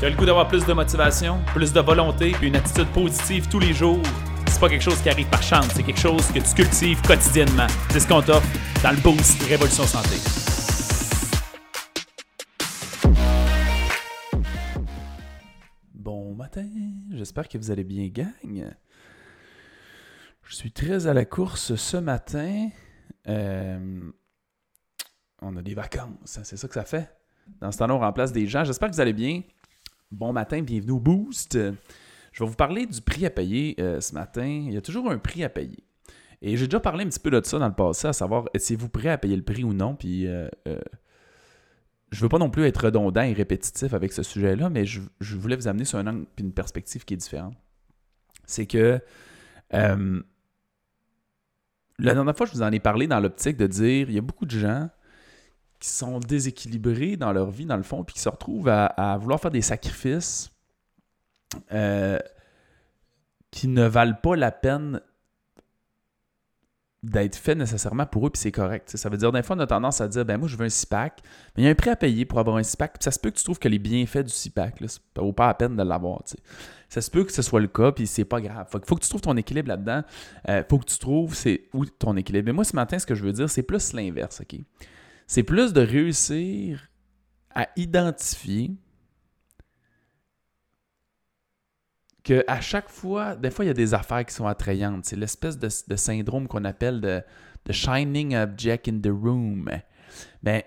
Tu as le goût d'avoir plus de motivation, plus de volonté, puis une attitude positive tous les jours? C'est pas quelque chose qui arrive par chance, c'est quelque chose que tu cultives quotidiennement. C'est ce qu'on t'offre dans le Boost Révolution Santé. Bon matin, j'espère que vous allez bien, gang. Je suis très à la course ce matin. Euh, on a des vacances, hein, c'est ça que ça fait. Dans ce temps-là, on remplace des gens. J'espère que vous allez bien. Bon matin, bienvenue au Boost. Je vais vous parler du prix à payer euh, ce matin. Il y a toujours un prix à payer. Et j'ai déjà parlé un petit peu de ça dans le passé, à savoir, êtes-vous prêt à payer le prix ou non? Puis, euh, euh, je veux pas non plus être redondant et répétitif avec ce sujet-là, mais je, voulais vous amener sur un angle une perspective qui est différente. C'est que la dernière fois, je vous en ai parlé dans l'optique de dire, il y a beaucoup de gens qui sont déséquilibrés dans leur vie, dans le fond, puis qui se retrouvent à, vouloir faire des sacrifices euh, qui ne valent pas la peine d'être faits nécessairement pour eux, puis c'est correct. Ça veut dire, des fois, on a tendance à dire, ben moi, je veux un CIPAC, mais il y a un prix à payer pour avoir un CIPAC, puis ça se peut que tu trouves que les bienfaits du CIPAC, là, ça vaut pas la peine de l'avoir. Ça se peut que ce soit le cas, puis c'est pas grave. Il faut que tu trouves ton équilibre là-dedans. Euh, faut que tu trouves où ton équilibre. Mais moi, ce matin, ce que je veux dire, c'est plus l'inverse, OK? C'est plus de réussir à identifier que à chaque fois, des fois, il y a des affaires qui sont attrayantes. C'est l'espèce de, syndrome qu'on appelle de, shining object in the room. Mais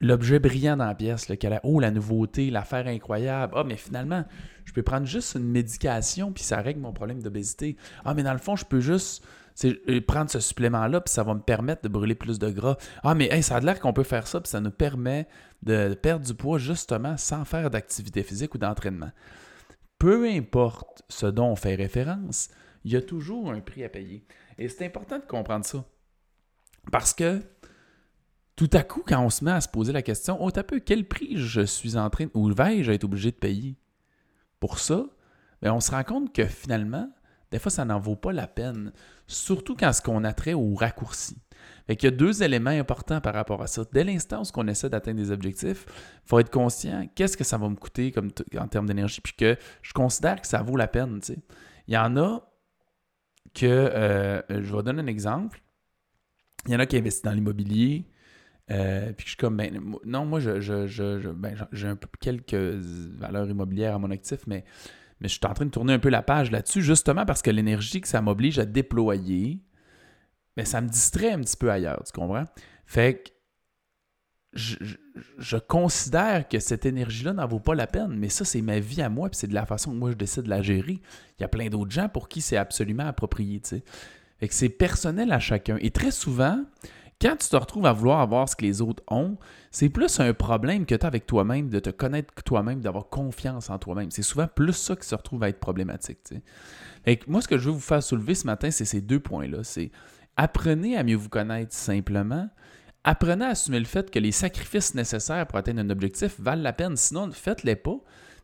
l'objet brillant dans la pièce, le, oh, la nouveauté, l'affaire incroyable. Ah, mais finalement, je peux prendre juste une médication, puis ça règle mon problème d'obésité. Ah, mais dans le fond, je peux juste c'est euh, prendre ce supplément-là, puis ça va me permettre de brûler plus de gras. Ah, mais ça a l'air qu'on peut faire ça, puis ça nous permet de perdre du poids justement sans faire d'activité physique ou d'entraînement. Peu importe ce dont on fait référence, il y a toujours un prix à payer. Et c'est important de comprendre ça. Parce que tout à coup, quand on se met à se poser la question, oh, t'as peu, quel prix je suis en train, ou vais-je être obligé de payer pour ça? Ben, on se rend compte que finalement, des fois, ça n'en vaut pas la peine, surtout quand ce qu'on a trait au raccourci. Il y a deux éléments importants par rapport à ça. Dès l'instant où on essaie d'atteindre des objectifs, il faut être conscient qu'est-ce que ça va me coûter en termes d'énergie, puis que je considère que ça vaut la peine. Il y en a que, euh, je vais donner un exemple, il y en a qui investissent dans l'immobilier, euh, puis je suis comme, ben, non, moi, ben, j'ai quelques valeurs immobilières à mon actif, mais mais je suis en train de tourner un peu la page là-dessus, justement parce que l'énergie que ça m'oblige à déployer, mais ça me distrait un petit peu ailleurs, tu comprends? Fait que je, considère que cette énergie-là n'en vaut pas la peine, mais ça, c'est ma vie à moi, puis c'est de la façon que moi je décide de la gérer. Il y a plein d'autres gens pour qui c'est absolument approprié, tu sais. Fait que c'est personnel à chacun. Et très souvent, quand tu te retrouves à vouloir avoir ce que les autres ont, c'est plus un problème que tu as avec toi-même, de te connaître toi-même, d'avoir confiance en toi-même. C'est souvent plus ça qui se retrouve à être problématique. moi, ce que je veux vous faire soulever ce matin, c'est ces deux points-là. C'est apprenez à mieux vous connaître simplement. Apprenez à assumer le fait que les sacrifices nécessaires pour atteindre un objectif valent la peine. Sinon, faites-les pas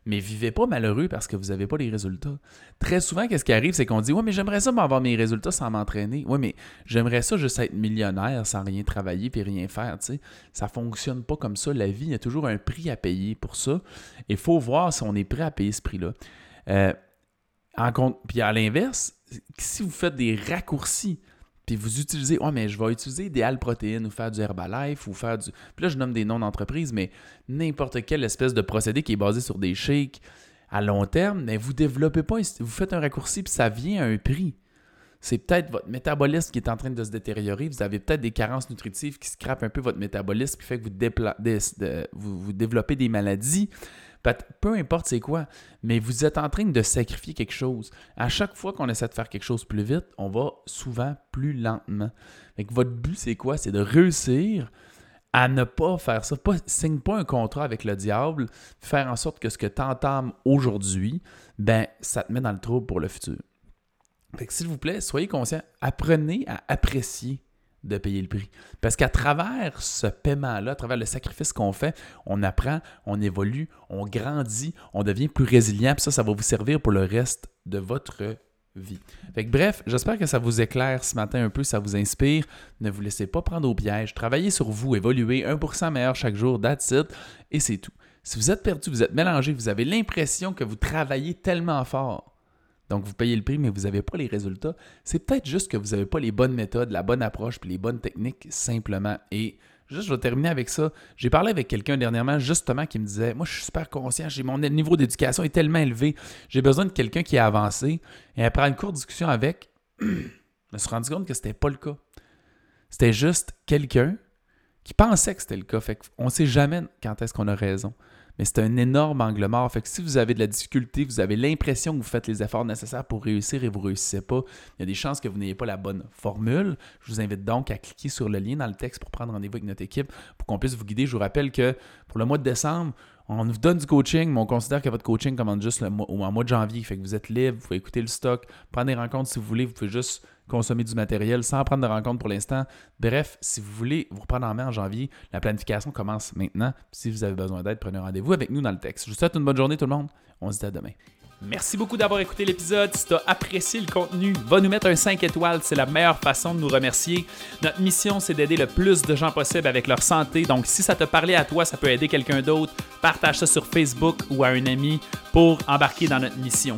mais vivez pas malheureux parce que vous n'avez pas les résultats. Très souvent, qu'est-ce qui arrive, c'est qu'on dit Ouais, mais j'aimerais ça avoir mes résultats sans m'entraîner. Ouais, mais j'aimerais ça juste être millionnaire sans rien travailler puis rien faire. Tu sais. Ça fonctionne pas comme ça. La vie, il y a toujours un prix à payer pour ça. Il faut voir si on est prêt à payer ce prix-là. Euh, puis à l'inverse, si vous faites des raccourcis, puis vous utilisez, ouais, mais je vais utiliser des protéines ou faire du Herbalife ou faire du. Puis là, je nomme des noms d'entreprise, mais n'importe quelle espèce de procédé qui est basé sur des shakes à long terme, mais vous développez pas, vous faites un raccourci, puis ça vient à un prix. C'est peut-être votre métabolisme qui est en train de se détériorer. Vous avez peut-être des carences nutritives qui scrapent un peu votre métabolisme, qui fait que vous développez des maladies peu importe c'est quoi, mais vous êtes en train de sacrifier quelque chose. À chaque fois qu'on essaie de faire quelque chose plus vite, on va souvent plus lentement. votre but, c'est quoi? C'est de réussir à ne pas faire ça. Pas, signe pas un contrat avec le diable, faire en sorte que ce que tu entames aujourd'hui, ben, ça te met dans le trouble pour le futur. Fait s'il vous plaît, soyez conscient, apprenez à apprécier de payer le prix. Parce qu'à travers ce paiement-là, à travers le sacrifice qu'on fait, on apprend, on évolue, on grandit, on devient plus résilient, puis ça, ça va vous servir pour le reste de votre vie. Bref, j'espère que ça vous éclaire ce matin un peu, ça vous inspire. Ne vous laissez pas prendre au piège. Travaillez sur vous, évoluez 1% meilleur chaque jour, that's it, et c'est tout. Si vous êtes perdu, vous êtes mélangé, vous avez l'impression que vous travaillez tellement fort, donc vous payez le prix, mais vous n'avez pas les résultats, c'est peut-être juste que vous n'avez pas les bonnes méthodes, la bonne approche, puis les bonnes techniques, simplement. Et juste, je vais terminer avec ça. J'ai parlé avec quelqu'un dernièrement, justement, qui me disait Moi, je suis super conscient, mon niveau d'éducation est tellement élevé, j'ai besoin de quelqu'un qui est avancé. Et après une courte discussion avec, je me suis rendu compte que c'était pas le cas. C'était juste quelqu'un qui pensait que c'était le cas. Fait qu'on ne sait jamais quand est-ce qu'on a raison mais c'est un énorme angle mort. Fait que si vous avez de la difficulté, vous avez l'impression que vous faites les efforts nécessaires pour réussir et vous ne réussissez pas, il y a des chances que vous n'ayez pas la bonne formule. Je vous invite donc à cliquer sur le lien dans le texte pour prendre rendez-vous avec notre équipe pour qu'on puisse vous guider. Je vous rappelle que pour le mois de décembre, on vous donne du coaching, mais on considère que votre coaching commence juste le mois, en mois de janvier. Fait que vous êtes libre, vous pouvez écouter le stock, prendre des rencontres si vous voulez, vous pouvez juste consommer du matériel sans prendre de rencontre pour l'instant. Bref, si vous voulez vous reprendre en main en janvier, la planification commence maintenant. Si vous avez besoin d'aide, prenez rendez-vous avec nous dans le texte. Je vous souhaite une bonne journée tout le monde. On se dit à demain. Merci beaucoup d'avoir écouté l'épisode. Si tu as apprécié le contenu, va nous mettre un 5 étoiles. C'est la meilleure façon de nous remercier. Notre mission, c'est d'aider le plus de gens possible avec leur santé. Donc, si ça te parlait à toi, ça peut aider quelqu'un d'autre. Partage ça sur Facebook ou à un ami pour embarquer dans notre mission.